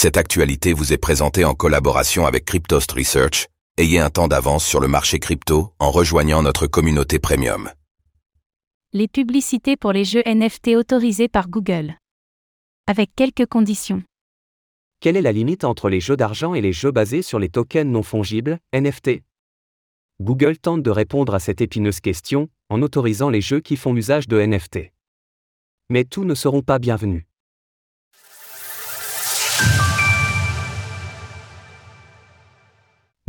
Cette actualité vous est présentée en collaboration avec Cryptost Research. Ayez un temps d'avance sur le marché crypto en rejoignant notre communauté premium. Les publicités pour les jeux NFT autorisés par Google. Avec quelques conditions. Quelle est la limite entre les jeux d'argent et les jeux basés sur les tokens non fongibles, NFT Google tente de répondre à cette épineuse question en autorisant les jeux qui font usage de NFT. Mais tous ne seront pas bienvenus.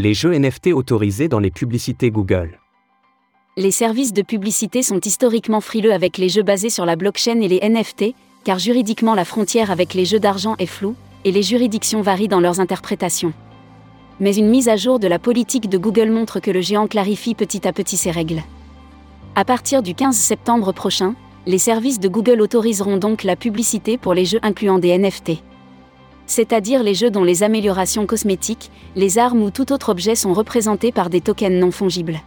Les jeux NFT autorisés dans les publicités Google. Les services de publicité sont historiquement frileux avec les jeux basés sur la blockchain et les NFT, car juridiquement la frontière avec les jeux d'argent est floue, et les juridictions varient dans leurs interprétations. Mais une mise à jour de la politique de Google montre que le géant clarifie petit à petit ses règles. À partir du 15 septembre prochain, les services de Google autoriseront donc la publicité pour les jeux incluant des NFT c'est-à-dire les jeux dont les améliorations cosmétiques, les armes ou tout autre objet sont représentés par des tokens non fongibles.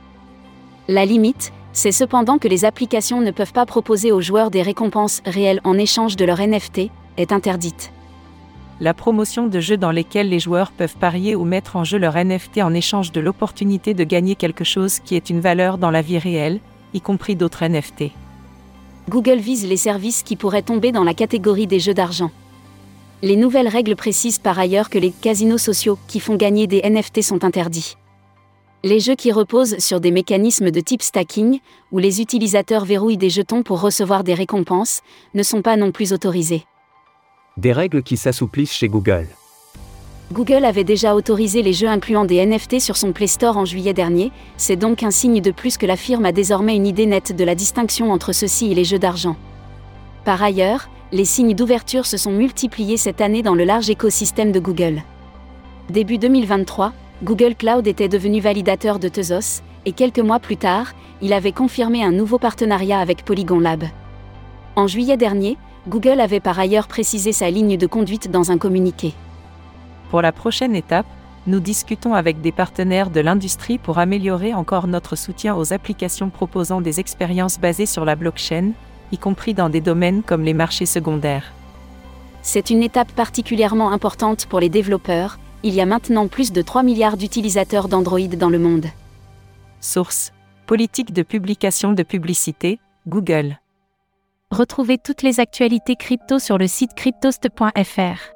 La limite, c'est cependant que les applications ne peuvent pas proposer aux joueurs des récompenses réelles en échange de leur NFT, est interdite. La promotion de jeux dans lesquels les joueurs peuvent parier ou mettre en jeu leur NFT en échange de l'opportunité de gagner quelque chose qui est une valeur dans la vie réelle, y compris d'autres NFT. Google vise les services qui pourraient tomber dans la catégorie des jeux d'argent. Les nouvelles règles précisent par ailleurs que les casinos sociaux qui font gagner des NFT sont interdits. Les jeux qui reposent sur des mécanismes de type stacking, où les utilisateurs verrouillent des jetons pour recevoir des récompenses, ne sont pas non plus autorisés. Des règles qui s'assouplissent chez Google. Google avait déjà autorisé les jeux incluant des NFT sur son Play Store en juillet dernier, c'est donc un signe de plus que la firme a désormais une idée nette de la distinction entre ceux-ci et les jeux d'argent. Par ailleurs, les signes d'ouverture se sont multipliés cette année dans le large écosystème de Google. Début 2023, Google Cloud était devenu validateur de Tezos, et quelques mois plus tard, il avait confirmé un nouveau partenariat avec Polygon Lab. En juillet dernier, Google avait par ailleurs précisé sa ligne de conduite dans un communiqué. Pour la prochaine étape, nous discutons avec des partenaires de l'industrie pour améliorer encore notre soutien aux applications proposant des expériences basées sur la blockchain, y compris dans des domaines comme les marchés secondaires. C'est une étape particulièrement importante pour les développeurs, il y a maintenant plus de 3 milliards d'utilisateurs d'Android dans le monde. Source Politique de publication de publicité, Google. Retrouvez toutes les actualités crypto sur le site cryptost.fr.